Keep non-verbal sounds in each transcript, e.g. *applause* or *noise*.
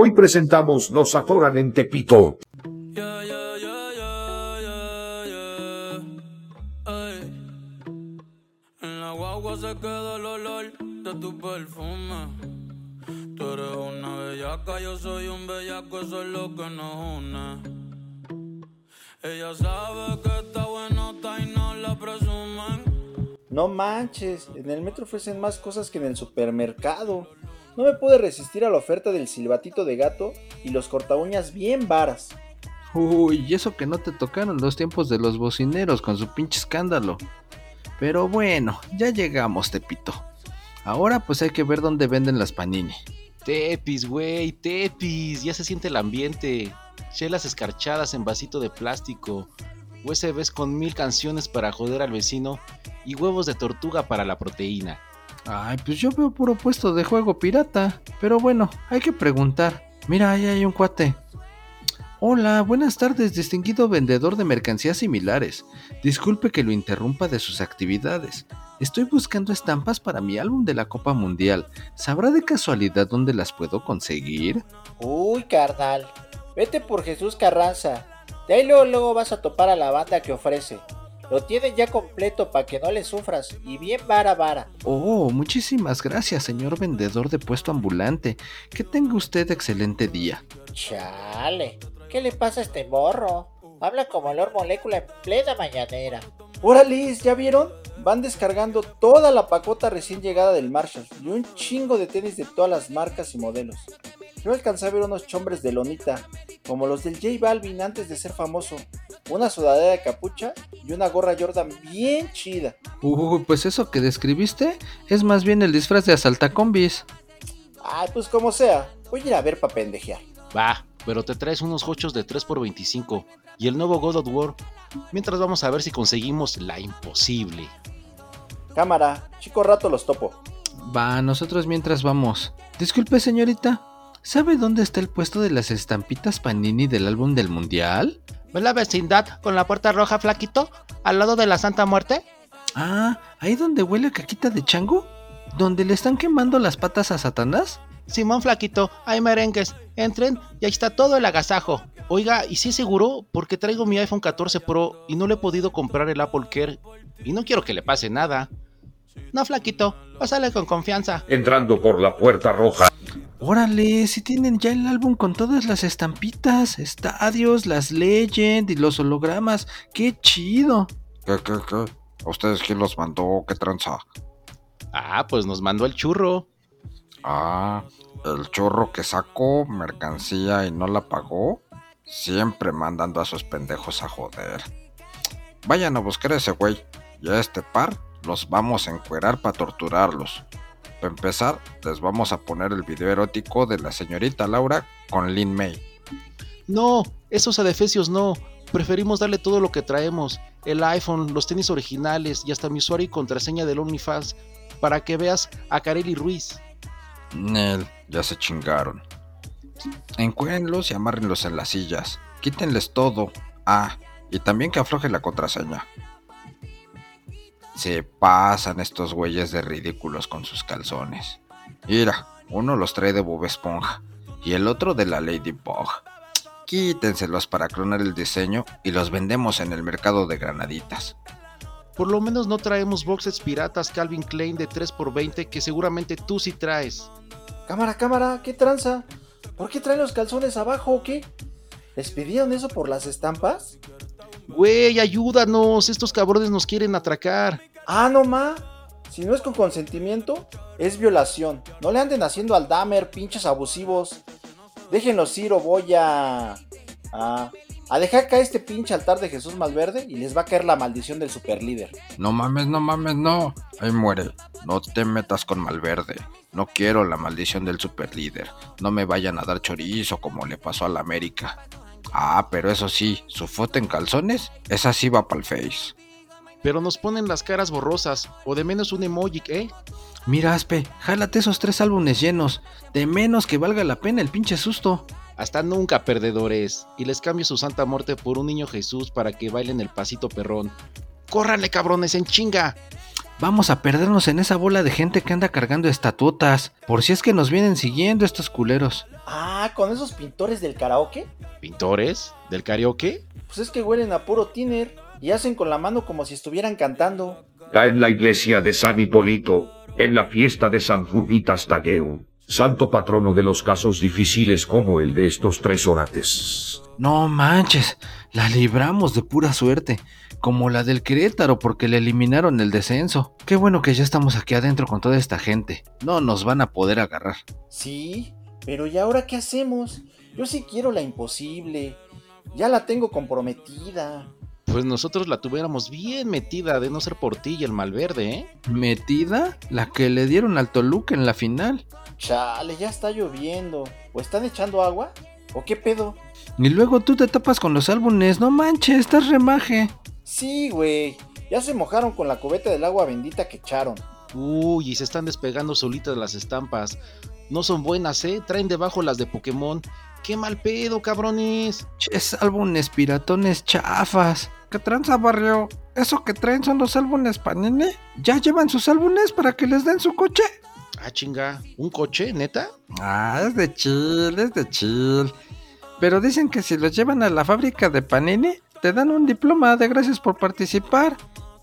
Hoy presentamos Nos atoran en Tepito. Yeah, yeah, yeah, yeah, yeah, yeah. Ey. En la guagua se queda el olor de tu perfume. Tú eres una bellaca, yo soy un bellaco, eso es lo que nos une. Ella sabe que está buenota y no la presumen. No manches, en el metro ofrecen más cosas que en el supermercado. No me pude resistir a la oferta del silbatito de gato y los corta uñas bien varas. Uy, y eso que no te tocaron los tiempos de los bocineros con su pinche escándalo. Pero bueno, ya llegamos, Tepito. Ahora pues hay que ver dónde venden las panini. Tepis, güey, tepis, ya se siente el ambiente. Chelas escarchadas en vasito de plástico, USBs con mil canciones para joder al vecino y huevos de tortuga para la proteína. Ay, pues yo veo puro puesto de juego pirata. Pero bueno, hay que preguntar. Mira, ahí hay un cuate. Hola, buenas tardes, distinguido vendedor de mercancías similares. Disculpe que lo interrumpa de sus actividades. Estoy buscando estampas para mi álbum de la Copa Mundial. ¿Sabrá de casualidad dónde las puedo conseguir? Uy, carnal. Vete por Jesús Carranza. De ahí luego, luego vas a topar a la banda que ofrece. Lo tienen ya completo para que no le sufras. Y bien vara vara. Oh, muchísimas gracias, señor vendedor de puesto ambulante. Que tenga usted excelente día. Chale. ¿Qué le pasa a este morro? Habla como Lord Molécula en plena mañanera. Órale, ¿ya vieron? Van descargando toda la pacota recién llegada del Marshall y un chingo de tenis de todas las marcas y modelos. Yo alcancé a ver unos chombres de lonita, como los del J Balvin antes de ser famoso, una sudadera de capucha y una gorra Jordan bien chida. Uy, pues eso que describiste es más bien el disfraz de asaltacombis. Ay, pues como sea, voy a ir a ver pa' pendejear. Va, pero te traes unos hochos de 3x25 y el nuevo God of War. Mientras vamos a ver si conseguimos la imposible. Cámara, chico rato los topo. Va, nosotros mientras vamos. Disculpe, señorita. ¿Sabe dónde está el puesto de las estampitas Panini del álbum del Mundial? ¿Ves la vecindad con la puerta roja, flaquito? ¿Al lado de la Santa Muerte? Ah, ahí donde huele a caquita de chango. ¿Donde le están quemando las patas a Satanás? Simón Flaquito, hay merengues. Entren y ahí está todo el agasajo. Oiga, ¿y si es seguro? Porque traigo mi iPhone 14 Pro y no le he podido comprar el Apple Care. Y no quiero que le pase nada. No, Flaquito, pásale con confianza. Entrando por la puerta roja. Órale, si tienen ya el álbum con todas las estampitas, estadios, las Legend y los hologramas. ¡Qué chido! ¿Qué, qué, qué? ¿A ustedes quién los mandó? ¿Qué tranza? Ah, pues nos mandó el churro. Ah, el chorro que sacó mercancía y no la pagó. Siempre mandando a sus pendejos a joder. Vayan a buscar a ese güey. Y a este par los vamos a encuerar para torturarlos. Para empezar, les vamos a poner el video erótico de la señorita Laura con Lin May. No, esos adefesios no. Preferimos darle todo lo que traemos. El iPhone, los tenis originales y hasta mi usuario y contraseña del OnlyFans para que veas a Kareli Ruiz. Nel, ya se chingaron. Encuérenlos y amárrenlos en las sillas. Quítenles todo. Ah, y también que afloje la contraseña. Se pasan estos güeyes de ridículos con sus calzones. Mira, uno los trae de Bob Esponja y el otro de la Ladybug. Quítenselos para clonar el diseño y los vendemos en el mercado de granaditas. Por lo menos no traemos boxes piratas Calvin Klein de 3x20 que seguramente tú sí traes. Cámara, cámara, ¿qué tranza? ¿Por qué traen los calzones abajo o qué? ¿Les pidieron eso por las estampas? Güey, ayúdanos, estos cabrones nos quieren atracar. Ah, no ma. Si no es con consentimiento, es violación. No le anden haciendo al damer, pinches abusivos. Déjenlos ir o voy a... a... a dejar caer este pinche altar de Jesús Malverde y les va a caer la maldición del superlíder. No mames, no mames, no. Ahí muere. No te metas con Malverde. No quiero la maldición del superlíder. No me vayan a dar chorizo como le pasó a la América. Ah, pero eso sí, su foto en calzones, esa sí va pa'l face. Pero nos ponen las caras borrosas, o de menos un emoji, ¿eh? Mira, Aspe, jálate esos tres álbumes llenos. De menos que valga la pena el pinche susto. Hasta nunca, perdedores. Y les cambio su santa muerte por un niño Jesús para que bailen el pasito perrón. ¡Córranle, cabrones, en chinga! Vamos a perdernos en esa bola de gente que anda cargando estatutas, por si es que nos vienen siguiendo estos culeros. Ah, con esos pintores del karaoke. ¿Pintores? ¿Del karaoke? Pues es que huelen a puro tiner y hacen con la mano como si estuvieran cantando. En la iglesia de San Hipólito, en la fiesta de San Juditas Tadeo, santo patrono de los casos difíciles como el de estos tres orates. No manches, la libramos de pura suerte, como la del Querétaro porque le eliminaron el descenso. Qué bueno que ya estamos aquí adentro con toda esta gente. No nos van a poder agarrar. Sí, pero ¿y ahora qué hacemos? Yo sí quiero la imposible. Ya la tengo comprometida. Pues nosotros la tuviéramos bien metida de no ser por ti y el Malverde, ¿eh? ¿Metida? La que le dieron al Toluca en la final. Chale, ya está lloviendo. ¿O están echando agua? ¿O qué pedo? Y luego tú te tapas con los álbumes, no manches, estás remaje. Sí, güey. Ya se mojaron con la cubeta del agua bendita que echaron. Uy, y se están despegando solitas las estampas. No son buenas, ¿eh? Traen debajo las de Pokémon. ¡Qué mal pedo, cabrones! Ches álbumes piratones chafas. ¿Qué tranza, barrio? ¿Eso que traen son los álbumes Panini? ¿Ya llevan sus álbumes para que les den su coche? Ah, chinga. ¿Un coche, neta? Ah, es de chill, es de chill. Pero dicen que si los llevan a la fábrica de Panini, te dan un diploma de gracias por participar.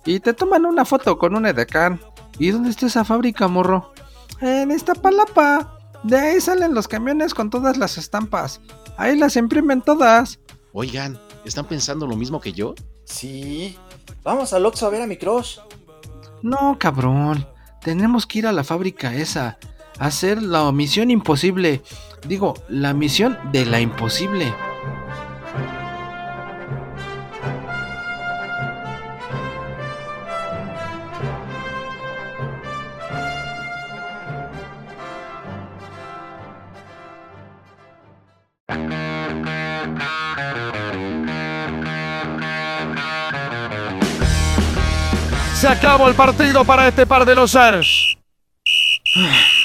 Y te toman una foto con un edecán. ¿Y dónde está esa fábrica, morro? En Iztapalapa. De ahí salen los camiones con todas las estampas. Ahí las imprimen todas. Oigan, ¿están pensando lo mismo que yo? Sí. Vamos al Oxxo a ver a mi crush. No, cabrón. Tenemos que ir a la fábrica esa. Hacer la misión imposible. Digo, la misión de la imposible. Acabó el partido para este par de losanos.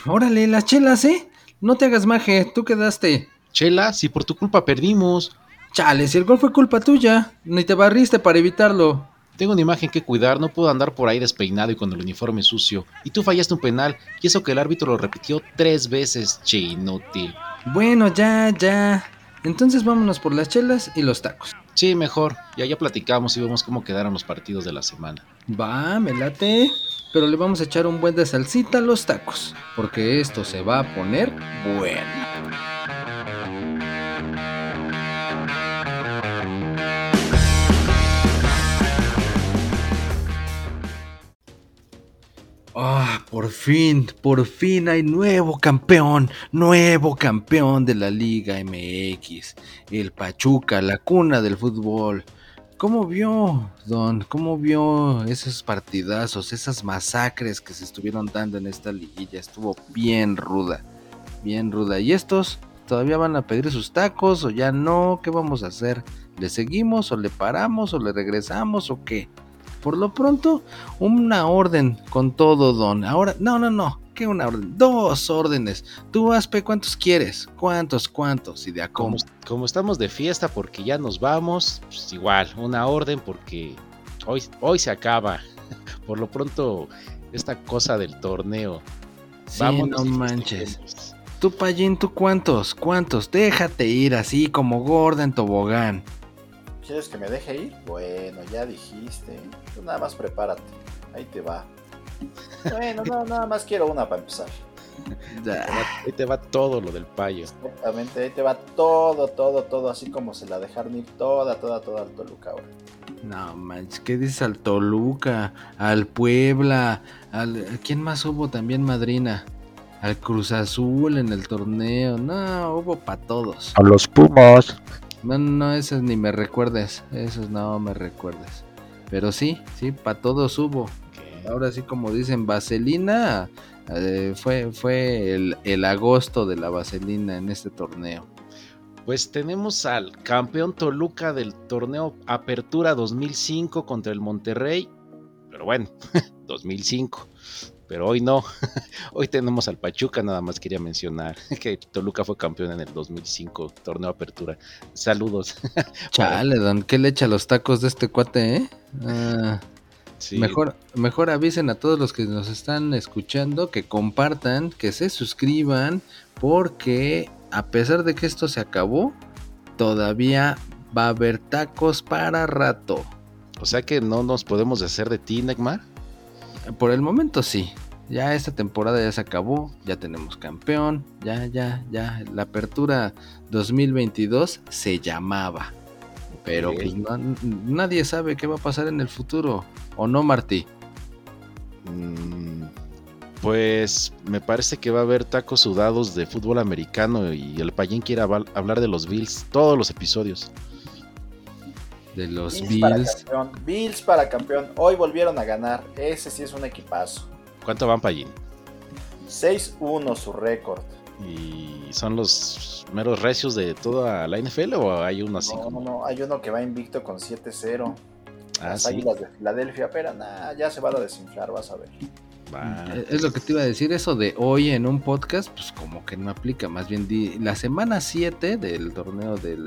Órale, las chelas, ¿eh? No te hagas maje, tú quedaste. Chela, si por tu culpa perdimos. Chale, si el gol fue culpa tuya, ni te barriste para evitarlo. Tengo una imagen que cuidar, no puedo andar por ahí despeinado y con el uniforme sucio. Y tú fallaste un penal, y eso que el árbitro lo repitió tres veces, che inútil. Bueno, ya, ya. Entonces vámonos por las chelas y los tacos. Sí, mejor. Ya ya platicamos y vemos cómo quedaron los partidos de la semana. Va, me late. Pero le vamos a echar un buen de salsita a los tacos. Porque esto se va a poner bueno. Por fin, por fin hay nuevo campeón, nuevo campeón de la Liga MX, el Pachuca, la cuna del fútbol. ¿Cómo vio, Don? ¿Cómo vio esos partidazos, esas masacres que se estuvieron dando en esta liguilla? Estuvo bien ruda, bien ruda. ¿Y estos todavía van a pedir sus tacos o ya no? ¿Qué vamos a hacer? ¿Le seguimos o le paramos o le regresamos o qué? Por lo pronto, una orden con todo, Don. Ahora, no, no, no. ¿Qué una orden? Dos órdenes. Tú, Aspe, ¿cuántos quieres? ¿Cuántos, cuántos? Y de a Como, cómo. como estamos de fiesta porque ya nos vamos, pues igual, una orden porque hoy, hoy se acaba. *laughs* Por lo pronto, esta cosa del torneo. Sí, Vámonos no manches. festejemos. Tú, Payín, ¿tú cuántos? ¿Cuántos? Déjate ir así como gorda en tobogán. ¿Quieres que me deje ir? Bueno, ya dijiste. Tú nada más prepárate. Ahí te va. Bueno, *laughs* no, nada más quiero una para empezar. Ya. Ahí te va todo lo del payo. Exactamente, ahí te va todo, todo, todo, así como se la dejaron ir toda, toda, toda al Toluca ahora. No manches, ¿qué dices al Toluca? Al Puebla, al... ¿a ¿Quién más hubo también, madrina? Al Cruz Azul en el torneo. No, hubo para todos. A los Pumas. No, no, esos ni me recuerdes. Esos no me recuerdes. Pero sí, sí, para todos hubo. Ahora sí, como dicen, Vaselina. eh, fue fue el, el agosto de la Vaselina en este torneo. Pues tenemos al campeón Toluca del torneo Apertura 2005 contra el Monterrey. Pero bueno, *laughs* 2005. Pero hoy no. *laughs* Hoy tenemos al Pachuca, nada más quería mencionar *laughs* que Toluca fue campeón en el 2005, torneo Apertura. Saludos. *laughs* Chale, don, ¿qué le echa los tacos de este cuate, eh? Ah, Sí. Mejor, mejor avisen a todos los que nos están escuchando que compartan, que se suscriban, porque a pesar de que esto se acabó, todavía va a haber tacos para rato. O sea que no nos podemos hacer de ti, Neymar. Por el momento sí. Ya esta temporada ya se acabó, ya tenemos campeón, ya, ya, ya. La apertura 2022 se llamaba. Pero pues, no- nadie sabe qué va a pasar en el futuro. ¿O no, Martí? Mm, Pues me parece que va a haber tacos sudados de fútbol americano y el payín quiere hablar de los Bills todos los episodios. De los Bills para Bills. campeón. Bills para campeón. Hoy volvieron a ganar. Ese sí es un equipazo. ¿Cuánto van payín? 6-1 su récord. ¿Y son los meros recios de toda la NFL o hay uno así No, no, como? no. Hay uno que va invicto con 7-0. Ah, Las sí. águilas de Filadelfia, pero nada, ya se van a desinflar, vas a ver. Va. Eh, Es lo que te iba a decir, eso de hoy en un podcast, pues como que no aplica. Más bien, di- la semana 7 del torneo de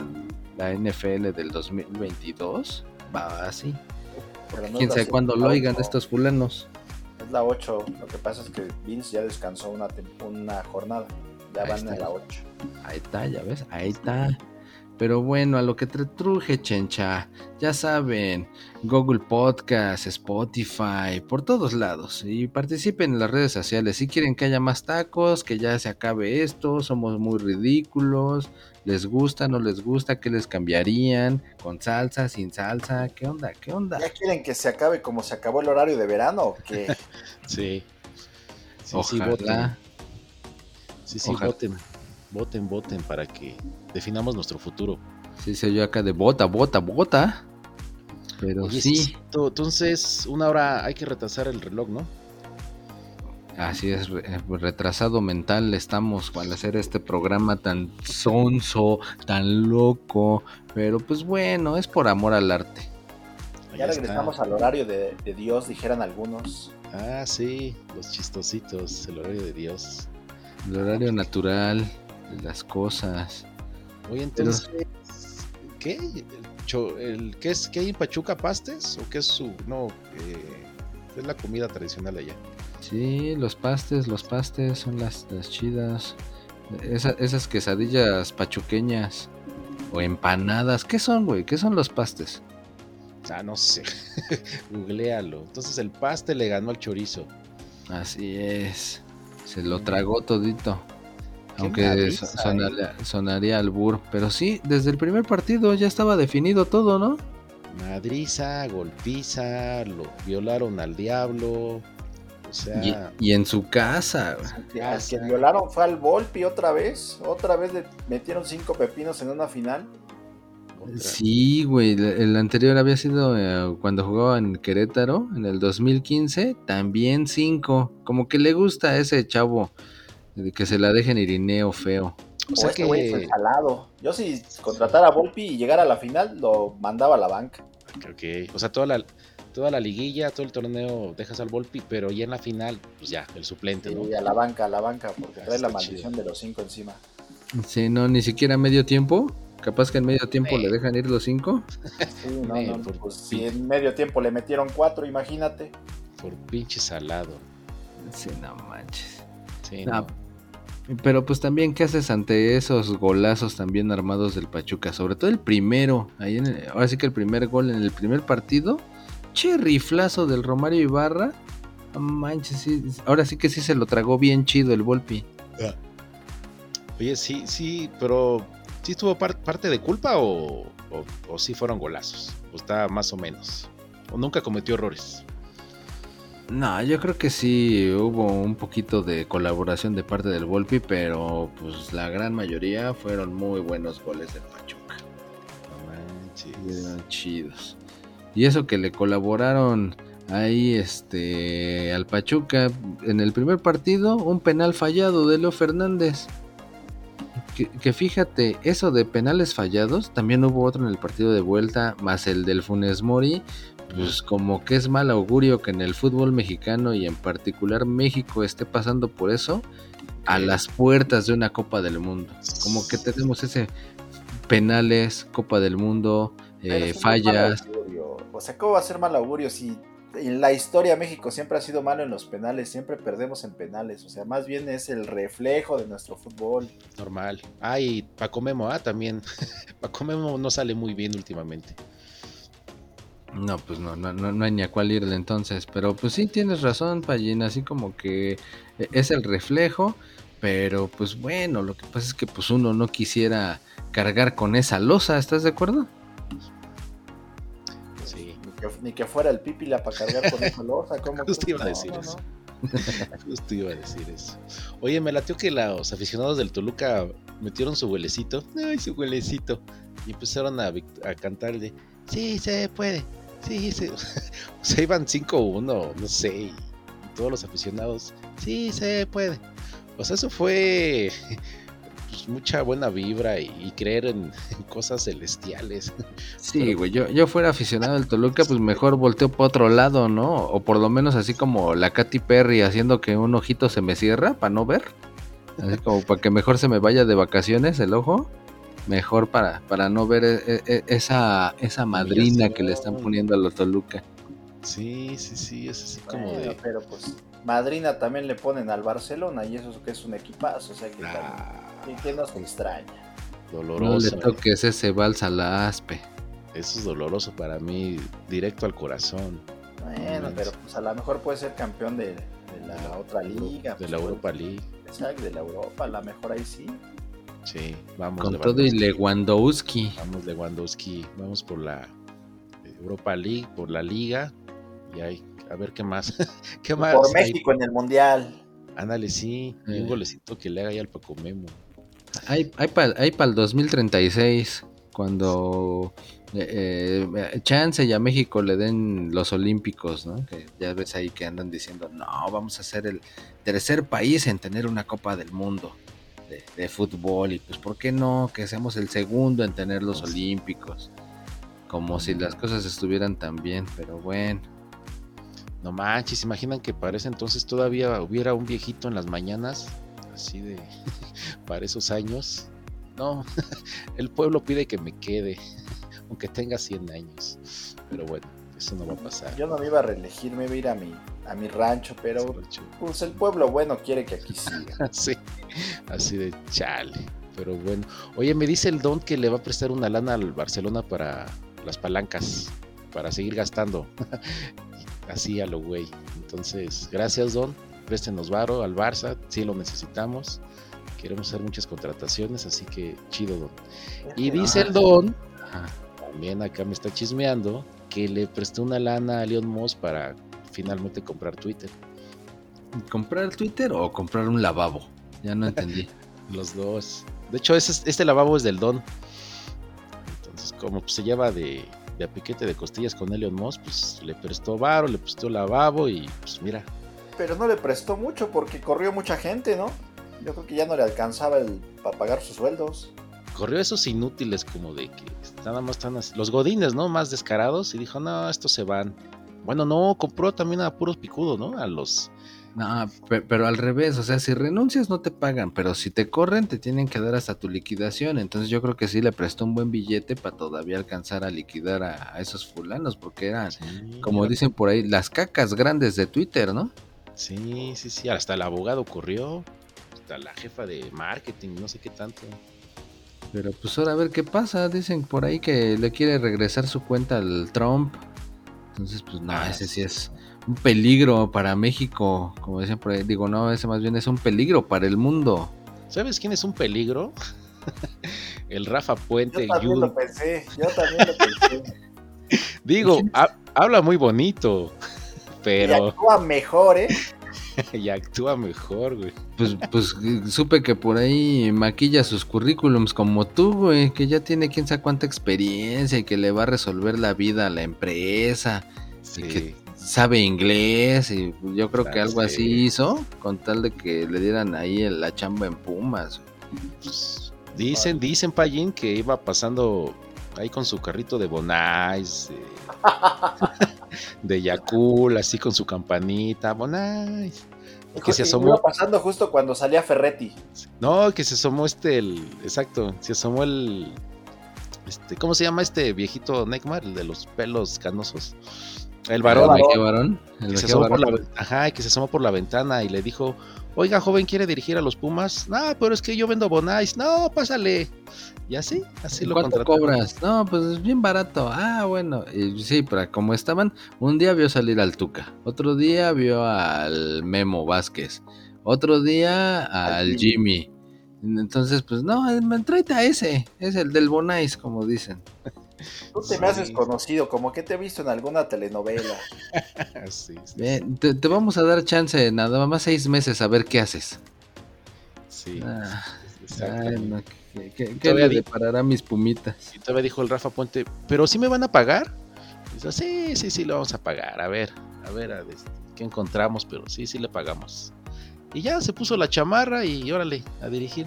la NFL del 2022 va así. Pero no Quién sabe cuándo lo oigan estos fulanos. Es la 8. Lo que pasa es que Bills ya descansó una, tem- una jornada. Ya Ahí van está. en la 8. Ahí está, ya ves, ahí está. Pero bueno, a lo que te truje, chencha. Ya saben, Google Podcast, Spotify, por todos lados. Y participen en las redes sociales. Si quieren que haya más tacos, que ya se acabe esto, somos muy ridículos. ¿Les gusta, no les gusta? ¿Qué les cambiarían? ¿Con salsa, sin salsa? ¿Qué onda? ¿Qué onda? ¿Ya quieren que se acabe como se acabó el horario de verano o qué? *laughs* Sí. Sí, sí, voten. Ojalá. Sí, sí, Ojalá. voten. Voten, voten para que definamos nuestro futuro. Sí, se oyó acá de bota, bota, bota. Pero Oye, sí. sí, to- Entonces, una hora hay que retrasar el reloj, ¿no? Así es, re- retrasado mental estamos al hacer este programa tan sonso, tan loco, pero pues bueno, es por amor al arte. Ya regresamos al horario de, de Dios, dijeran algunos. Ah, sí, los chistositos, el horario de Dios. El horario natural las cosas. Oye, entonces, ¿qué? El cho- el- ¿qué, es, ¿Qué hay en Pachuca? ¿Pastes? ¿O qué es su.? No, eh, es la comida tradicional allá. Sí, los pastes, los pastes son las, las chidas. Esa- esas quesadillas pachuqueñas o empanadas, ¿qué son, güey? ¿Qué son los pastes? Ah, no sé. *laughs* Googlealo. Entonces, el paste le ganó al chorizo. Así es. Se lo tragó todito. Aunque sonaría, sonaría albur. Pero sí, desde el primer partido ya estaba definido todo, ¿no? Madriza, golpiza, lo violaron al diablo. O sea, Y, y en su casa. Ah, al que violaron fue al Volpi otra vez. Otra vez le metieron cinco pepinos en una final. otra. Sí, güey. El el anterior había sido eh, cuando jugaba en Querétaro, en el 2015. También cinco. Como que le gusta a ese chavo de que se la dejen irineo feo. O O sea este güey fue que. salado. Yo si contratara a Volpi y llegara a la final, lo mandaba a la banca. Ok, O sea, toda la, toda la liguilla, todo el torneo dejas al Volpi, pero ya en la final, pues ya, el suplente, ¿no? Y a la banca, a la banca, porque Ah, trae la maldición de los cinco encima. Sí, no, ni siquiera medio tiempo. Capaz que en medio tiempo le dejan ir los cinco. Sí, *laughs* no, no, por pues si en medio tiempo le metieron cuatro, imagínate. Por pinche salado. Sí, no manches. Sí, Ah, no. Pero pues también, ¿qué haces ante esos golazos también armados del Pachuca? Sobre todo el primero, ahí en el- ahora sí que el primer gol en el primer partido, che riflazo del Romario Ibarra. Manches, sí, ahora sí que sí se lo tragó bien chido el Volpi. Oye, sí, sí, pero ¿sí tuvo par- parte de culpa o, o, o sí fueron golazos? O está más o menos. O nunca cometió errores. No, yo creo que sí hubo un poquito de colaboración de parte del Volpi, pero pues la gran mayoría fueron muy buenos goles del Pachuca. Chidos. Y eso que le colaboraron ahí este al Pachuca en el primer partido, un penal fallado de Leo Fernández. Que, que fíjate, eso de penales fallados, también hubo otro en el partido de vuelta, más el del Funes Mori, pues como que es mal augurio que en el fútbol mexicano y en particular México esté pasando por eso a las puertas de una Copa del Mundo. Como que tenemos ese penales, Copa del Mundo, eh, fallas. O sea, ¿cómo va a ser mal augurio si en la historia México siempre ha sido malo en los penales, siempre perdemos en penales, o sea, más bien es el reflejo de nuestro fútbol. Normal. Ah, y Paco Memo, ah, también. *laughs* Paco Memo no sale muy bien últimamente. No, pues no, no, no, no hay ni a cuál irle entonces. Pero pues sí, tienes razón, Pallín. Así como que eh, es el reflejo. Pero pues bueno, lo que pasa es que pues uno no quisiera cargar con esa losa, ¿estás de acuerdo? Sí. Ni que, ni que fuera el pipila para cargar con esa losa. ¿cómo *laughs* Justo iba a No, decir no, eso. no. *laughs* Justo iba a decir eso. Oye, me latió que los aficionados del Toluca metieron su huelecito. Ay, su huelecito. Y empezaron a, a cantarle. Sí, se puede. Sí, se. *laughs* o sea, iban 5-1, no sé. Y, todos los aficionados. Sí, se puede. O sea, eso fue. *laughs* pues, mucha buena vibra y, y creer en, en cosas celestiales. *laughs* Sí, güey, yo, yo fuera aficionado del Toluca, pues mejor volteo para otro lado, ¿no? O por lo menos así como la Katy Perry haciendo que un ojito se me cierra para no ver. Así como para que mejor se me vaya de vacaciones el ojo. Mejor para, para no ver e- e- esa, esa madrina que le están poniendo a los Toluca. Sí, sí, sí, es así como Bueno, de. pero pues Madrina también le ponen al Barcelona y eso es que es un equipazo, o sea que Ah, también- ¿quién nos extraña? No le doloroso. toques ese vals a la aspe. Eso es doloroso para mí, directo al corazón. Bueno, Mm. pero pues a lo mejor puede ser campeón de, de la otra liga. De pues, la bueno, Europa League. Exacto, de la Europa, a lo mejor ahí sí. Sí, vamos. Con todo y Lewandowski. Vamos Lewandowski. Vamos por la Europa League, por la Liga. Y ahí, a ver qué más. *laughs* ¿Qué más? Por hay? México en el Mundial. Ándale, sí. Y Eh. un golecito que le haga ahí al Paco Memo. Hay, hay para el 2036, cuando eh, eh, chance y a México le den los Olímpicos, ¿no? Que ya ves ahí que andan diciendo, no, vamos a ser el tercer país en tener una Copa del Mundo de, de fútbol. Y pues, ¿por qué no? Que seamos el segundo en tener los Olímpicos. Como si las cosas estuvieran tan bien, pero bueno. No manches, imaginan que para ese entonces todavía hubiera un viejito en las mañanas, así de *laughs* para esos años. No, *laughs* el pueblo pide que me quede, *laughs* aunque tenga 100 años. Pero bueno, eso no va a pasar. Yo no me iba a reelegir, me iba a ir a mi, a mi rancho, pero pues el pueblo bueno quiere que aquí siga. *laughs* Sí, así de chale. Pero bueno, oye, me dice el Don que le va a prestar una lana al Barcelona para las palancas, para seguir gastando. *laughs* así a lo güey. Entonces, gracias Don, préstenos varo al Barça, si lo necesitamos. Queremos hacer muchas contrataciones, así que chido Don. Y dice el Don, también acá me está chismeando, que le prestó una lana a Leon Moss para finalmente comprar Twitter. ¿Comprar Twitter o comprar un lavabo? Ya no entendí. *laughs* Los dos. De hecho, ese, este lavabo es del Don. Entonces, como pues, se lleva de, de a piquete de costillas con Elon Musk, pues le prestó varo, le prestó lavabo y pues mira. Pero no le prestó mucho porque corrió mucha gente, ¿no? Yo creo que ya no le alcanzaba el, para pagar sus sueldos. Corrió esos inútiles como de que nada más están así- los godines, ¿no? Más descarados y dijo, no, estos se van. Bueno, no, compró también a puros picudos, ¿no? A los... No, pe- pero al revés, o sea, si renuncias no te pagan, pero si te corren te tienen que dar hasta tu liquidación. Entonces yo creo que sí le prestó un buen billete para todavía alcanzar a liquidar a, a esos fulanos, porque eran, Sí, como dicen por ahí, las cacas grandes de Twitter, ¿no? Sí, sí, sí. Hasta el abogado corrió. Hasta la jefa de marketing, no sé qué tanto. Pero pues ahora a ver qué pasa. Dicen por ahí que le quiere regresar su cuenta al Trump. Entonces, pues no, ese sí es un peligro para México, como dicen por ahí. Digo, no, ese más bien es un peligro para el mundo. ¿Sabes quién es un peligro? *laughs* el Rafa Puente Yo también Jun- lo pensé, yo también lo pensé. Digo, ha- habla muy bonito, Y pero actúa mejor, ¿eh? *laughs* y actúa mejor, güey. Pues, pues supe que por ahí maquilla sus currículums como tú, güey, que ya tiene quién sabe cuánta experiencia y que le va a resolver la vida a la empresa, Sí, que sabe inglés y yo creo que algo sí. así hizo con tal de que le dieran ahí la chamba en Pumas. pues, dicen, dicen Payín que iba pasando ahí con su carrito de Bonais, de, *laughs* de Yakul, así con su campanita, Bonais. Que se asomó, iba pasando justo cuando salía Ferretti. no, que se asomó este, el, exacto, se asomó el, este, ¿cómo se llama este viejito Neymar? El de los pelos canosos. El varón, ¿El varón? ¿El que se asomó por la, varón? ajá, que se asomó por la ventana y le dijo, oiga, joven, ¿quiere dirigir a los Pumas? No, pero es que yo vendo Bonais. No, pásale. Y así, así lo ¿Cuánto cobras? No, pues es bien barato. Ah, bueno. Y sí, pero como estaban, un día vio salir al Tuca, otro día vio al Memo Vázquez, otro día al Al Jimmy. Entonces, pues no, tráete a ese, es el del Bonais, como dicen. Tú te me Sí. haces conocido, como que te he visto en alguna telenovela. *laughs* Sí, sí, Bien, te, te vamos a dar chance, nada más seis meses a ver qué haces. sí, Ah, ay, no, ¿Qué, qué- qué le deparará a mis pumitas? Y todavía dijo el Rafa Puente, pero sí me van a pagar. Dice, sí, sí, sí, lo vamos a pagar. A ver, a ver, a ver, qué encontramos, pero sí, sí le pagamos. Y ya se puso la chamarra y órale, a dirigir.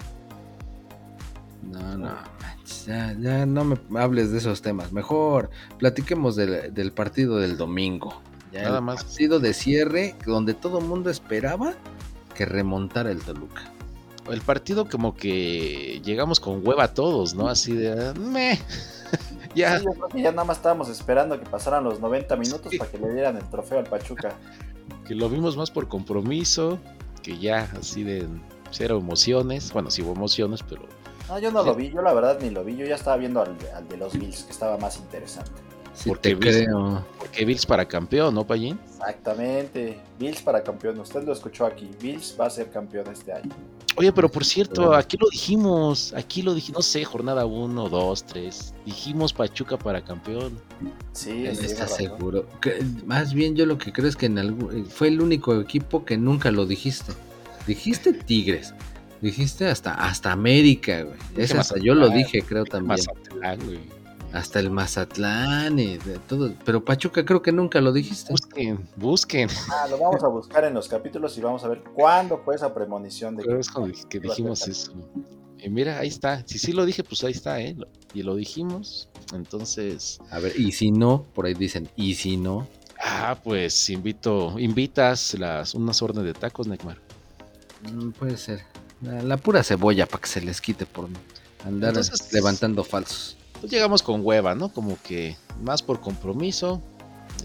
No, no, manches, ya, ya no me hables de esos temas. Mejor platiquemos del, del partido del domingo. Ya Nada el más. Partido de cierre donde todo el mundo esperaba que remontara el Toluca. El partido como que llegamos con hueva todos, ¿no? Así de, meh. *laughs* ya, Sí, yo creo que ya nada más estábamos esperando que pasaran los 90 minutos para que le dieran el trofeo al Pachuca. que lo vimos más por compromiso, que ya así de cero emociones. Bueno, sí hubo emociones, pero No, yo no lo vi, yo la verdad ni lo vi, yo ya estaba viendo al, al de los Bills, que estaba más interesante. Sí, Porque viste- creo. porque Bills para campeón, ¿no, Payín? Exactamente, Bills para campeón, usted lo escuchó aquí, Bills va a ser campeón este año. Oye, pero por cierto, aquí lo dijimos, aquí lo dijimos, no sé, jornada 1, 2, 3. Dijimos Pachuca para campeón. Sí, sí, ¿Estás tiene razón. seguro? Que- más bien yo lo que creo es que en algún, fue el único equipo que nunca lo dijiste. Dijiste Tigres. Dijiste hasta, hasta América, güey. Hasta yo lo dije, creo también. Mazatlán, güey. Hasta el Mazatlán y de todo. Pero Pachuca creo que nunca lo dijiste. Busquen, busquen. Ah, lo vamos a buscar en los capítulos y vamos a ver cuándo fue esa premonición de Creo que es que dijimos eso. Y mira, ahí está. Si sí lo dije, pues ahí está, ¿eh? Y lo dijimos. Entonces, A ver, y si no, por ahí dicen, y si no, ah, pues invito, invitas las unas órdenes de tacos, Neymar. mm, puede ser. La, la pura cebolla para que se les quite por andar Entonces- levantando falsos. Pues llegamos con hueva, ¿no? Como que más por compromiso.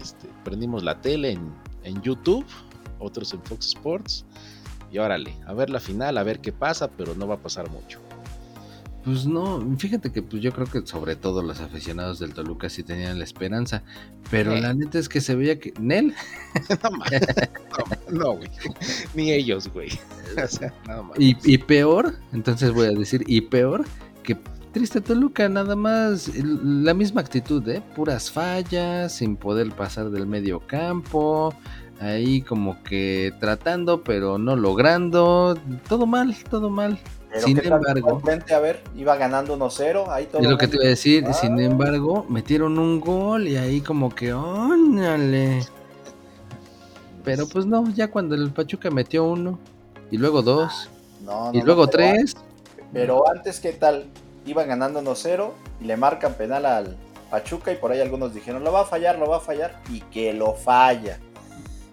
Este, prendimos la tele en, en YouTube, otros en Fox Sports. Y órale, a ver la final, a ver qué pasa, pero no va a pasar mucho. Pues no, fíjate que pues yo creo que sobre todo los aficionados del Toluca sí tenían la esperanza, pero Eh. la neta es que se veía que Nel *laughs* no mames. No, no, güey. Ni ellos, güey. *laughs* O sea, y, y peor, entonces voy a decir y peor que triste Toluca nada más la misma actitud, ¿eh? Puras fallas, sin poder pasar del medio campo, ahí como que tratando pero no logrando, todo mal, todo mal. Sin ¿qué tal embargo- frente? a ver, iba ganando 1-0, ahí todo. Es lo que te iba a decir, Ah. sin embargo, metieron un gol y ahí como que, ¡ónale! Pero pues no, ya cuando el Pachuca metió uno, y luego dos, No, no, y no, luego pero tres, Pero antes, ¿qué tal? Iban ganando 1-0 y le marcan penal al Pachuca y por ahí algunos dijeron, lo va a fallar, lo va a fallar y que lo falla.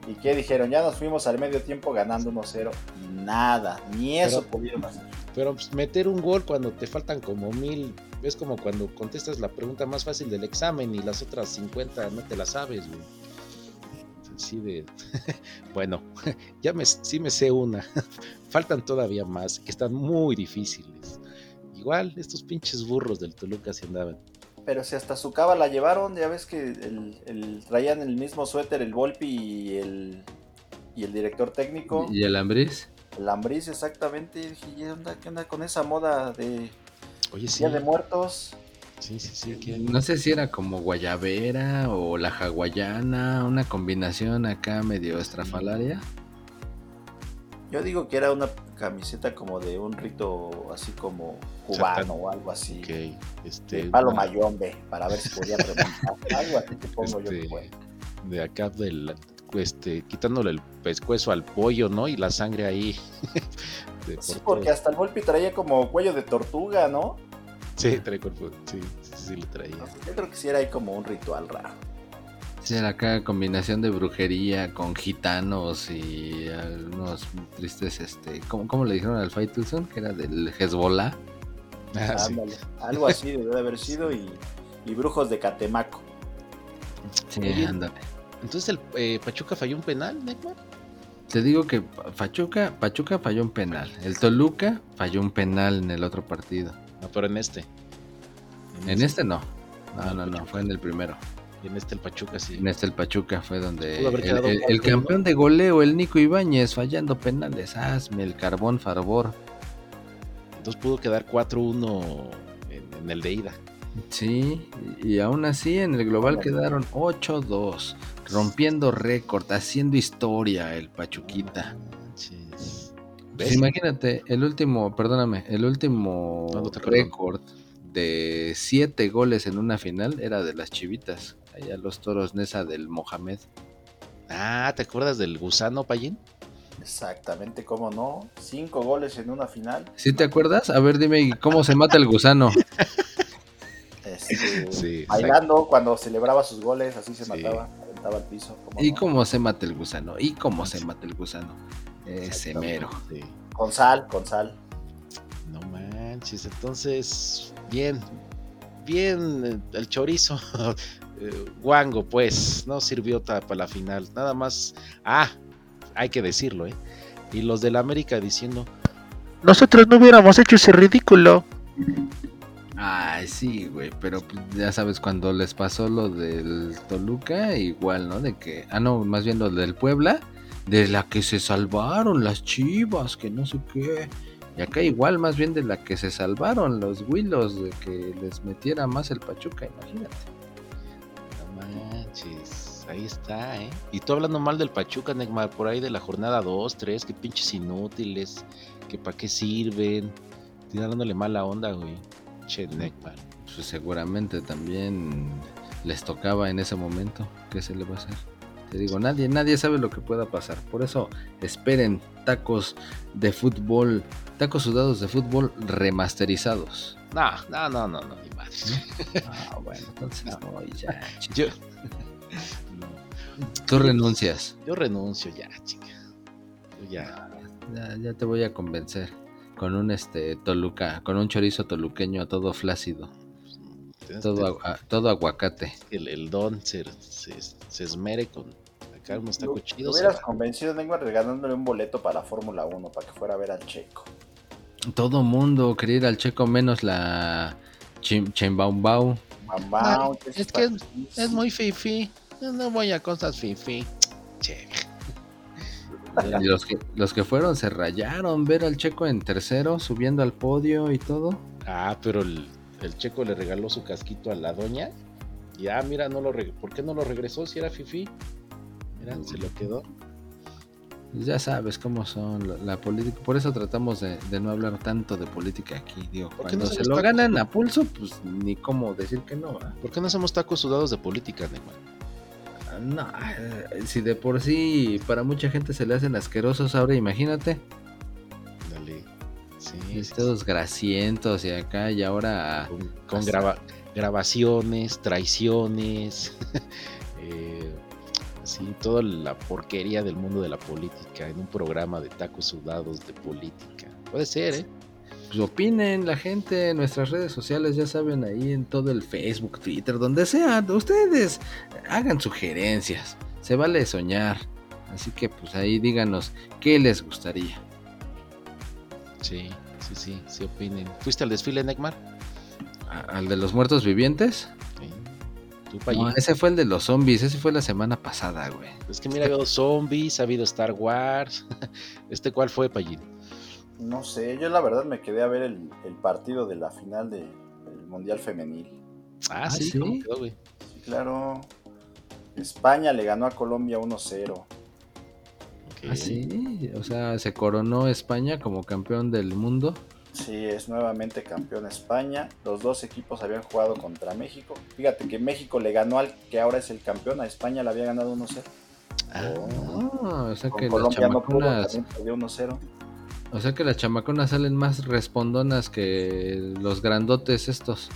¿Y qué dijeron? Ya nos fuimos al medio tiempo ganando 1-0 y nada, ni eso Pero- pudieron hacer. Pero pues, meter un gol cuando te faltan como mil. Es como cuando contestas la pregunta más fácil del examen y las otras 50 no te las sabes, güey. Así de. *laughs* bueno, *laughs* ya me, sí me sé una. *laughs* Faltan todavía más, que están muy difíciles. Igual, estos pinches burros del Toluca se andaban. Pero si hasta su cava la llevaron, ya ves que el, el- traían el mismo suéter el Volpi y el, y el director técnico, y el Ambriz. El Ambriz exactamente. Dije, ¿y onda, ¿qué onda con esa moda de Oye, sí. Día de Muertos? Sí, sí, sí. que- No sé si era como guayabera o la hawaiana, una combinación acá medio estrafalaria. Yo digo que era una camiseta como de un rito así como cubano o algo así. Ok, este. De palo una- mayombe, para ver si podía remontar. *laughs* algo así te pongo yo que este, de acá del este quitándole el pescuezo al pollo, ¿no? Y la sangre ahí. *laughs* por Sí, todo. porque hasta el Volpi traía como cuello de tortuga, ¿no? Sí, trae cuerpo. Sí, sí, sí, lo traía. Yo creo que sí era ahí como un ritual raro. Sí, era acá combinación de brujería con gitanos y algunos tristes, este, ¿cómo, cómo le dijeron al Faitelson? Que era del Hezbollah. Ah, sí. Algo así debe de haber sido y, y brujos de Catemaco. Sí, ándale. Entonces el eh, Pachuca falló un penal, Neymar. Te digo que Pachuca, Pachuca falló un penal. El Toluca falló un penal en el otro partido. No, pero en este. En este no. No, no, no, fue en el primero. Y en este el Pachuca sí. En este el Pachuca fue donde el, campeón de goleo, el Nico Ibáñez, fallando penales. Hazme el carbón favor. Entonces pudo quedar 4-1 en, en el de ida. Sí, y aún así en el global quedaron 8-2, rompiendo récord, haciendo historia el Pachuquita. Pues imagínate, el último, perdóname, el último No, no récord de 7 goles en una final era de las chivitas. Allá los toros Nesa del Mohamed. Ah, ¿te acuerdas del gusano, Payín? Exactamente, cómo no. Cinco goles en una final. ¿Sí te acuerdas? A ver, dime cómo se mata el gusano. *laughs* Este, Sí, bailando cuando celebraba sus goles, así se Sí. mataba, aventaba al piso. cómo ¿Y no. cómo se mata el gusano? ¿Y cómo se mata el gusano? Ese mero. Sí. Con sal, con sal. No manches, entonces, bien, bien, eh, el chorizo, *laughs* eh, guango, pues, no sirvió para la final, nada más, ah, hay que decirlo, ¿eh? Y los del América diciendo, nosotros no hubiéramos hecho ese ridículo. Ay, sí, güey, pero pues, ya sabes, cuando les pasó lo del Toluca, igual, ¿no? De que, ah, no, más bien lo del Puebla, de la que se salvaron las chivas, que no sé qué. Y acá igual, más bien de la que se salvaron los Willos, de que les metiera más el Pachuca, imagínate. No manches, ahí está, ¿eh? Y tú hablando mal del Pachuca, Neymar, por ahí de la jornada 2, 3, que pinches inútiles, que para qué sirven, tirándole mala onda, güey. Pues seguramente también les tocaba en ese momento. ¿Qué se le va a hacer? Te digo, nadie, nadie sabe lo que pueda pasar. Por eso esperen tacos de fútbol, tacos sudados de fútbol remasterizados. No, no, no, no, no, ni madre. Ah, bueno, entonces no, ya. chica. Yo, no, Tú renuncias. yo renuncio ya, chica. Yo ya. Ya, ya te voy a convencer. Con un este toluca, con un chorizo toluqueño todo flácido, todo, agua- todo aguacate. el, el don se, se, se esmere con acá unos tacos chidos. hubieras convencido, Neymar, regalándole un boleto para la Fórmula 1 para que fuera a ver al Checo. Todo mundo quería ir al checo menos la Chim Chimbaumbau. Es que Es muy fifi. Yo no voy a cosas fifi. Che. Y Los que, los que fueron se rayaron ver al checo en tercero, subiendo al podio y todo. Ah, pero el, el checo le regaló su casquito a la doña. Y ah, mira, no lo ¿por qué no lo regresó si era fifi? Mira, se lo quedó. Pues Ya sabes cómo son la, la política. Por eso tratamos de, de no hablar tanto de política aquí. Digo, ¿Por qué cuando no se lo ganan a pulso, pues ni cómo decir que no. ¿ah? ¿Por qué no hacemos tacos sudados de política, Neymar? No, si de por sí para mucha gente se le hacen asquerosos, ahora imagínate. Dale. Sí, y sí, grasientos y acá y ahora con, con Hasta- graba- grabaciones, traiciones, *laughs* eh, así, toda la porquería del mundo de la política en un programa de tacos sudados de política. Puede ser, ¿eh? Pues opinen la gente en nuestras redes sociales, ya saben, ahí en todo el Facebook, Twitter, donde sea, ustedes hagan sugerencias, se vale soñar. Así que pues ahí díganos qué les gustaría. Sí, sí, sí, sí opinen. ¿Fuiste al desfile, Neymar? ¿A- ¿Al de los muertos vivientes? Sí. No, ese fue el de los zombies, ese fue la semana pasada, güey. Es que mira, ha habido zombies, ha habido Star Wars. *laughs* ¿Este cuál fue, Payín? No sé, yo la verdad me quedé a ver el, el partido de la final de- del Mundial Femenil. Ah, Ah, sí, ¿sí? ¿cómo quedó, güey? Sí, claro. España le ganó a Colombia 1-0. Ok. Ah, sí, o sea, se coronó España como campeón del mundo. Sí, es nuevamente campeón España. Los dos equipos habían jugado contra México. Fíjate que México le ganó al que ahora es el campeón. A España le había ganado 1-0. Ah, Ah, o sea Con que las Colombia no pudo, también perdió 1-0. O sea que las chamaconas salen más respondonas que los grandotes estos.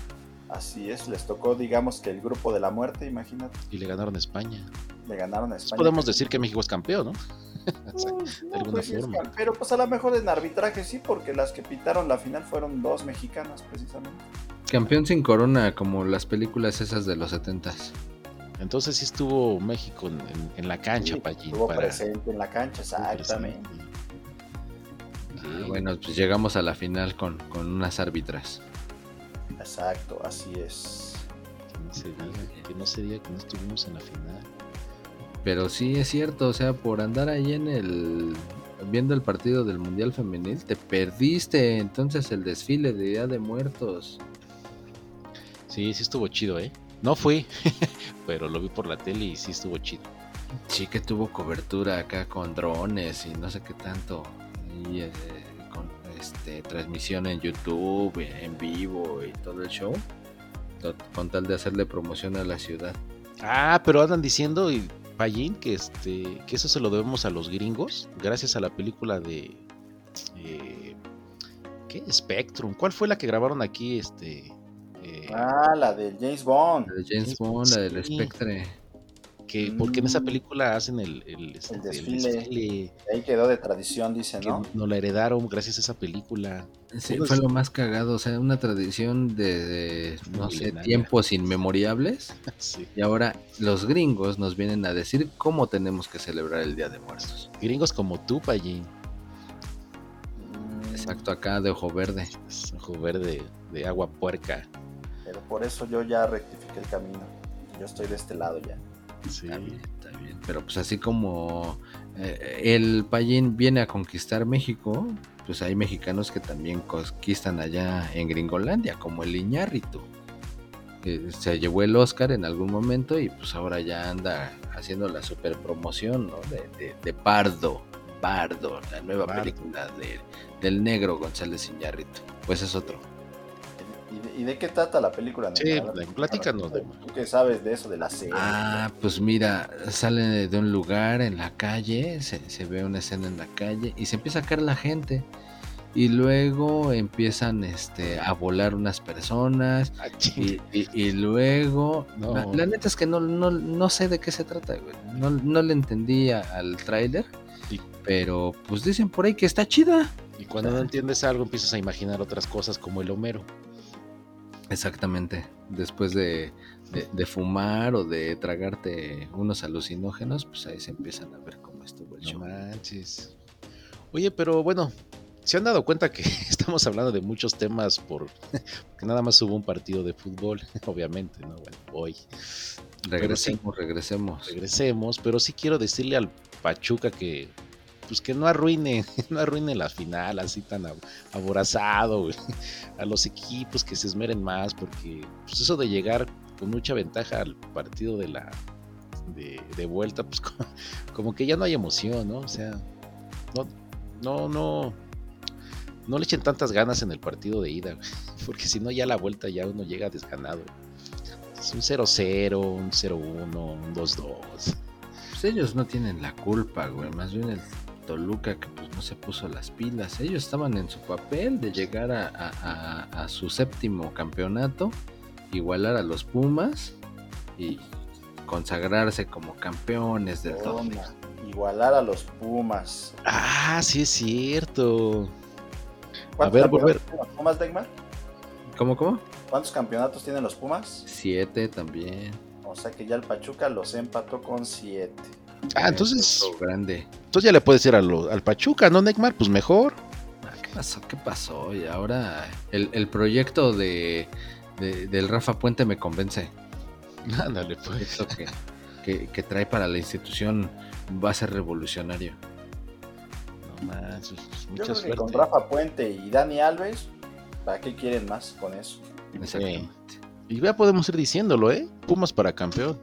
Así es, les tocó, digamos que el grupo de la muerte, imagínate. y le ganaron a España. Le ganaron a España. Podemos decir que México es campeón, ¿no? *laughs* O sea, Pues, no, de alguna pues, es forma. pero pues a lo mejor en arbitraje sí, porque las que pitaron la final fueron dos mexicanas precisamente. Campeón sin corona, como las películas esas de los setentas. Entonces sí estuvo México en, en- en la cancha, Sí, Pallín. Estuvo para- presente en la cancha, exactamente. Ah, bueno, pues llegamos a la final con, con unas árbitras. Exacto, así es. que no se diga, que no se diga que no estuvimos en la final. Pero sí es cierto, o sea, por andar ahí en el. viendo el partido del Mundial Femenil, te perdiste entonces el desfile de Día de Muertos. Sí, sí estuvo chido, ¿eh? No fui, *laughs* pero lo vi por la tele y sí estuvo chido. Sí que tuvo cobertura acá con drones y no sé qué tanto. Eh, con este, transmisión en YouTube, en vivo y todo el show. Con tal de hacerle promoción a la ciudad. Ah, pero andan diciendo, y Pallín, que este, que eso se lo debemos a los gringos, gracias a la película de eh, ¿qué? Spectrum. ¿Cuál fue la que grabaron aquí? Este eh, Ah, la de James Bond. La de James Bond, la del sí. Spectre. Que porque en esa Mm. película hacen el, el, este, el desfile. desfile, Ahí quedó de tradición, dice, ¿no? nos la heredaron gracias a esa película. Sí, Pues- fue lo más cagado, o sea, una tradición de, de, no sé, tiempos inmemorables. *laughs* Sí. Y ahora los gringos nos vienen a decir cómo tenemos que celebrar el Día de Muertos. Gringos como tú, Pallín. Mm, Exacto, acá de ojo verde. Ojo verde de agua puerca. Pero por eso yo ya rectifiqué el camino. Yo estoy de este lado ya. Sí. Está bien, está bien. Pero pues así como eh, el Payín viene a conquistar México, pues hay mexicanos que también conquistan allá en Gringolandia, como el Iñárritu. que se llevó el Oscar en algún momento y pues ahora ya anda haciendo la super promoción ¿no? de, de- de Pardo, Pardo, la nueva película de- del negro González Iñárritu. Pues es otro. ¿Y de, y de qué trata la película? Sí, pues, platícanos, Tú, que sabes de eso, de la serie. Ah, pues mira, sale de un lugar en la calle, se, se ve una escena en la calle y se empieza a caer la gente. Y luego empiezan este, a volar unas personas. Ah. Y, y- y luego. No. La, la neta es que no, no, no sé de qué se trata, güey. No, no le entendí a- al tráiler. Pero pues dicen por ahí que está chida. Y cuando no entiendes algo, empiezas a imaginar otras cosas como el Homero. Exactamente. Después de, de- de fumar o de tragarte unos alucinógenos, pues ahí se empiezan a ver cómo estuvo el No show. manches. Oye, pero bueno, se han dado cuenta que *laughs* estamos hablando de muchos temas por que nada más hubo un partido de fútbol, *laughs* obviamente, ¿no? Bueno, hoy Regresemos, regresemos. regresemos, pero sí quiero decirle al Pachuca que pues que no arruine, *laughs* no arruine la final así tan ab- aborazado. *laughs* A los equipos que se esmeren más, porque pues eso de llegar con mucha ventaja al partido de la de, vuelta, pues *laughs* como, como que ya no hay emoción, ¿no? O sea, no, no, no, no le echen tantas ganas en el partido de ida, güey, porque si no ya la vuelta ya uno llega desganado. Es un 0-0, un 0-1, un 2-2. Pues ellos no tienen la culpa, güey. Más bien el Toluca que pues no se puso las pilas. Ellos estaban en su papel de llegar a, a- a- a su séptimo campeonato, igualar a los Pumas y consagrarse como campeones del torneo. Igualar a los Pumas. Ah, sí es cierto. ¿Cuántos ver, volver. tienen los Pumas, Degmar? ¿Cómo, cómo? ¿Cuántos campeonatos tienen los Pumas? Siete también. O sea que ya el Pachuca los empató con siete. Ah, entonces, grande. entonces ya le puedes ir a lo- al Pachuca, ¿no, Neymar? Pues mejor. Ah, ¿Qué pasó? ¿Qué pasó? Y ahora el, el proyecto de, de- del Rafa Puente me convence. *laughs* Ándale, pues. Esto que, que- que trae para la institución va a ser revolucionario. No manches, pues, Yo mucha que con Rafa Puente y Dani Alves, ¿para qué quieren más con eso? Exactamente. Y ya podemos ir diciéndolo, ¿eh? Pumas para campeón.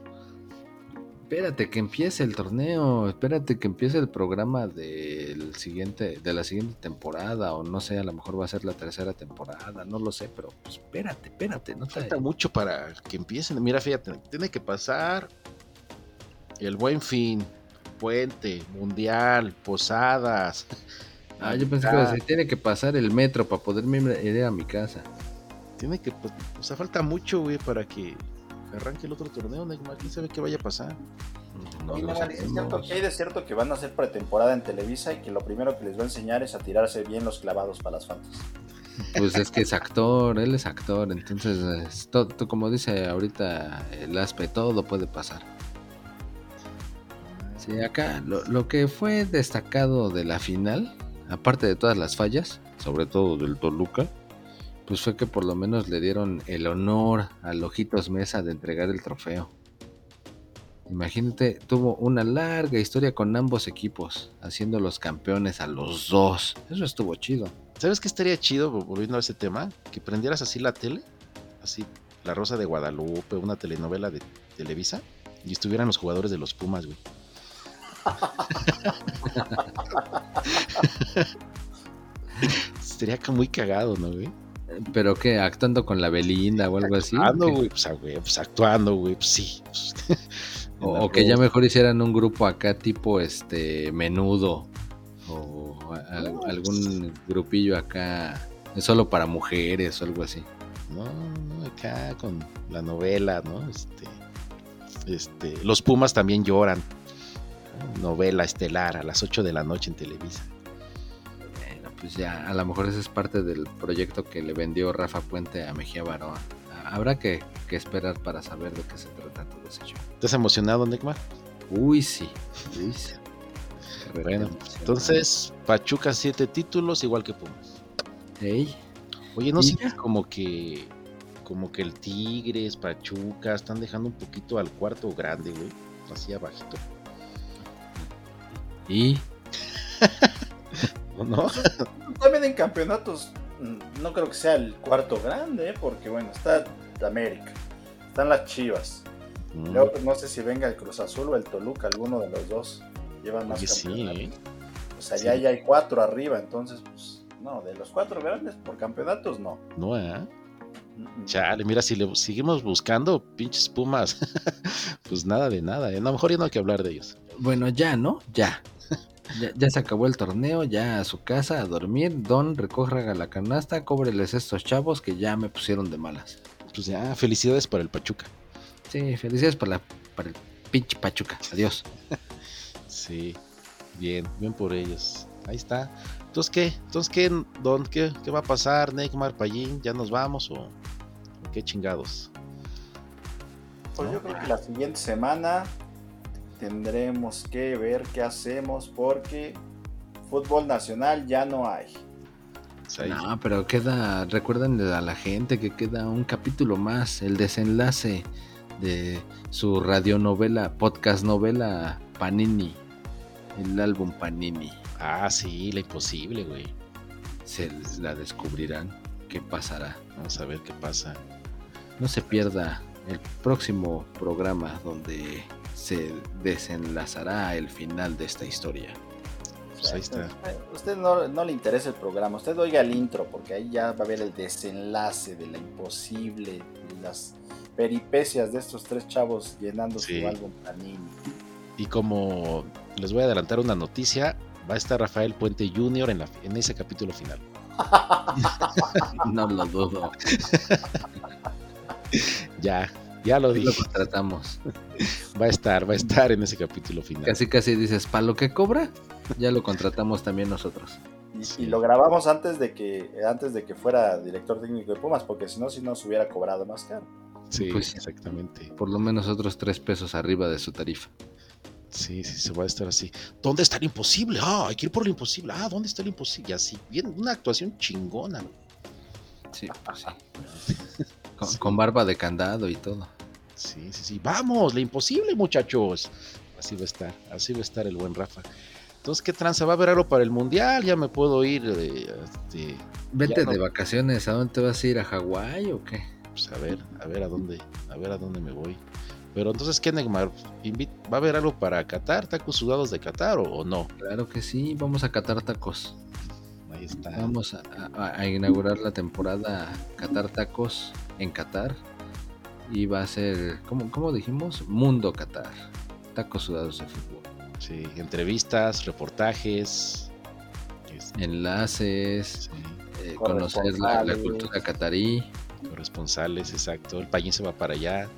Espérate que empiece el torneo, espérate que empiece el programa del siguiente, de la siguiente temporada, o no sé, a lo mejor va a ser la tercera temporada, no lo sé, pero pues espérate, espérate, no te Falta mucho para que empiecen. Mira, fíjate, tiene que pasar el buen fin, puente, mundial, posadas. Ah, yo pensé que iba a decir, tiene que pasar el metro para poderme ir ir a mi casa. Tiene que, pues, o sea, falta mucho, güey, para que arranque el otro torneo, Neymar. ¿Quién sabe qué vaya a pasar? No Neymar, ¿es cierto que hay de cierto que van a hacer pretemporada en Televisa y que lo primero que les va a enseñar es a tirarse bien los clavados para las fantas? Pues es que es actor, él es actor, entonces, es to- to- como dice ahorita el Aspe, todo puede pasar. Sí, acá lo, lo que fue destacado de la final, aparte de todas las fallas, sobre todo del Toluca, pues fue que por lo menos le dieron el honor al Ojitos Mesa de entregar el trofeo. Imagínate, tuvo una larga historia con ambos equipos, haciendo los campeones a los dos. Eso estuvo chido. ¿Sabes qué estaría chido, volviendo a ese tema? Que prendieras así la tele, así La Rosa de Guadalupe, una telenovela de Televisa, y estuvieran los jugadores de los Pumas, güey. *laughs* Sería muy cagado, ¿no, güey? Pero que actuando con la Belinda o algo así. Actuando, güey, pues, güey, pues actuando, güey, pues sí. pues. *laughs* O, o que ya mejor hicieran un grupo acá tipo este menudo. O a- al- algún grupillo acá solo para mujeres o algo así. No, no, acá con la novela, ¿no? Este, este, los Pumas también lloran. ¿no? Novela estelar a las 8 de la noche en Televisa. Pues ya, a lo mejor ese es parte del proyecto que le vendió Rafa Puente a Mejía Baroa. Habrá que, que esperar para saber de qué se trata todo ese show. ¿Estás emocionado, Neymar? Uy, sí. Uy, sí. Bueno, entonces, Pachuca siete títulos, igual que Pumas. Ey, Oye, no ¿Y sé, como que como que el Tigres, Pachuca, están dejando un poquito al cuarto grande, güey. Así abajito. y ¿O *laughs* *laughs* no? También en campeonatos, mm, no creo que sea el cuarto grande, ¿eh? porque bueno, está América, están las Chivas. Mm, Luego, pues, no sé si venga el Cruz Azul o el Toluca, alguno de los dos llevan más Oye, sí, campeonatos. ¿eh? O sea, Sí. ya, ya hay cuatro arriba, entonces, pues, no, de los cuatro grandes por campeonatos, no. No, ¿eh? Chale, mira, si le seguimos buscando pinches Pumas, *laughs* pues nada de nada, ¿eh? A lo mejor ya no hay que hablar de ellos. bueno, ya, ¿no? Ya. Ya, ya se acabó el torneo, ya a su casa a dormir. Don, recoja la canasta, cóbreles estos chavos que ya me pusieron de malas. Pues ya, felicidades para el Pachuca. Sí, felicidades para, la, para el pinche Pachuca. Adiós. *laughs* Sí, bien, bien por ellos. Ahí está. Entonces, ¿qué? Entonces, ¿qué, Don? ¿Qué, qué va a pasar, Neymar, Payín? ¿Ya nos vamos o, o qué chingados? Pues yo creo que la siguiente semana tendremos que ver qué hacemos porque fútbol nacional ya no hay. No, pero queda, recuerden a la gente que queda un capítulo más, el desenlace de su radionovela, podcast novela Panini, el álbum Panini. Ah, sí, la imposible, güey. Se la descubrirán. ¿Qué pasará? Vamos a ver qué pasa. No se pierda el próximo programa donde se desenlazará el final de esta historia. Pues ahí está. A usted no, no le interesa el programa, usted oiga el intro porque ahí ya va a ver el desenlace de la imposible, de las peripecias de estos tres chavos llenando Sí. su álbum Panini. Y como les voy a adelantar una noticia, va a estar Rafael Puente Jr. en, la, en ese capítulo final. *laughs* No lo dudo. *laughs* Ya, ya lo Lo dije. contratamos. *laughs* Va a estar, va a estar en ese capítulo final. Casi casi dices, ¿para lo que cobra? Ya lo contratamos también nosotros. Y, Sí. y lo grabamos antes de que antes de que fuera director técnico de Pumas, porque si no, si nos hubiera cobrado más caro. Sí, Pues- exactamente. Por lo menos otros tres pesos arriba de su tarifa. Sí, sí, se va a estar así. ¿Dónde está el imposible? Ah, hay que ir por lo imposible. Ah, ¿dónde está el imposible? Y así, bien, una actuación chingona. Sí, pues sí. *laughs* Con, con barba de candado y todo. Sí, sí, sí. Vamos, lo imposible, muchachos. Así va a estar, así va a estar el buen Rafa. Entonces, ¿qué tranza? ¿Va a haber algo para el mundial? Ya me puedo ir. eh, este, Vete no. de vacaciones, ¿a dónde te vas a ir? ¿A Hawái o qué? pues a ver, a ver a dónde, a ver a dónde me voy. Pero entonces, ¿qué, Neymar? ¿Va a haber algo para Qatar? ¿Tacos sudados de Qatar o, o no? Claro que sí, vamos a catar tacos. Ahí está. Vamos a, a- a inaugurar la temporada Qatar Tacos en Qatar. Y va a ser, ¿cómo, cómo dijimos? Mundo Qatar. Tacos sudados de fútbol. Sí, entrevistas, reportajes. este, Enlaces, sí, eh, conocer la, la cultura catarí. corresponsales, exacto. El país se va para allá.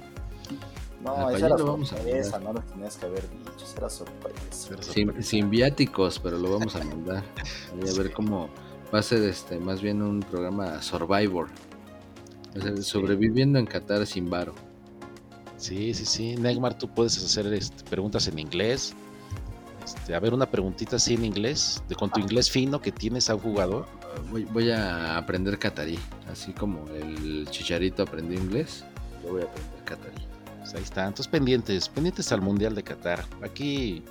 No, esa allá era lo vamos a sorpresa, mandar. no lo tenías que haber dicho, esa era sorpresa. Pero Sin, sorpresa. sin viáticos, pero lo vamos a mandar. *laughs* Voy a ver cómo va a ser este más bien un programa Survivor. O sea, Sí. Sobreviviendo en Qatar sin varo. Sí, sí, sí. Neymar, tú puedes hacer este, preguntas en inglés. Este, a ver, una preguntita así en inglés, de con tu inglés fino que tienes a un jugador. Voy, voy a aprender catarí. Así como el chicharito aprendió inglés, yo voy a aprender catarí. Pues ahí están, entonces pendientes, pendientes al Mundial de Qatar. Aquí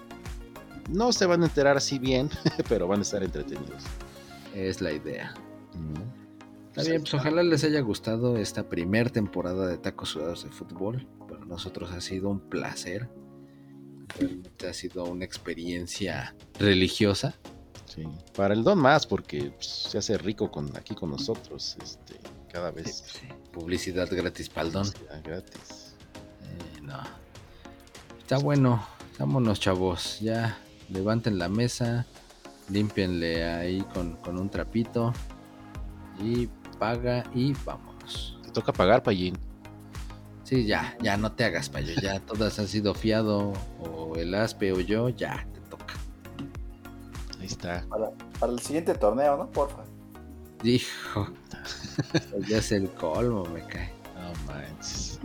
no se van a enterar así bien, *laughs* pero van a estar entretenidos. Es la idea. Mm. Está bien, pues ojalá les haya gustado esta primer temporada de Tacos Sudados de Fútbol. Para nosotros ha sido un placer. Realmente ha sido una experiencia religiosa. Sí. Para el Don más, porque pues, se hace rico con aquí con nosotros, este, cada vez. Sí, Publicidad gratis paldón. Ah, gratis. Eh, no. Está bueno. Vámonos, chavos. Ya levanten la mesa. Límpienle ahí con, con un trapito. Y paga y vámonos. Te toca pagar, Payín. Sí, ya, ya no te hagas payo. Ya *laughs* todas han sido fiado. O el aspe o yo, ya te toca. Ahí está. Para, para el siguiente torneo, ¿no? Porfa. Dijo. *laughs* ya es el colmo, me cae. No manches.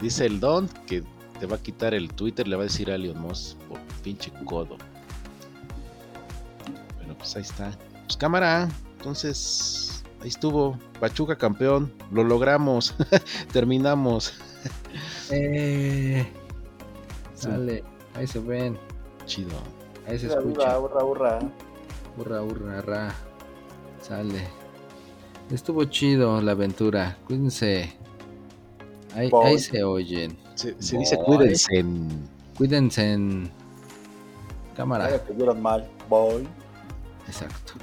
Dice el Don que te va a quitar el Twitter, le va a decir a Leon Moss por pinche codo. Bueno, pues ahí está. Pues cámara, entonces ahí estuvo. Pachuca campeón, lo logramos, *laughs* terminamos. Eh, sale, ahí se ven, Chido. ahí se Hurra, escucha. hurra, hurra. Hurra, hurra, ra. Sale. Estuvo chido la aventura. Cuídense. Ahí, ahí se oyen. Se, se dice Boy. cuídense. en- Cuídense en cámara. Vaya que mal. Voy. Exacto.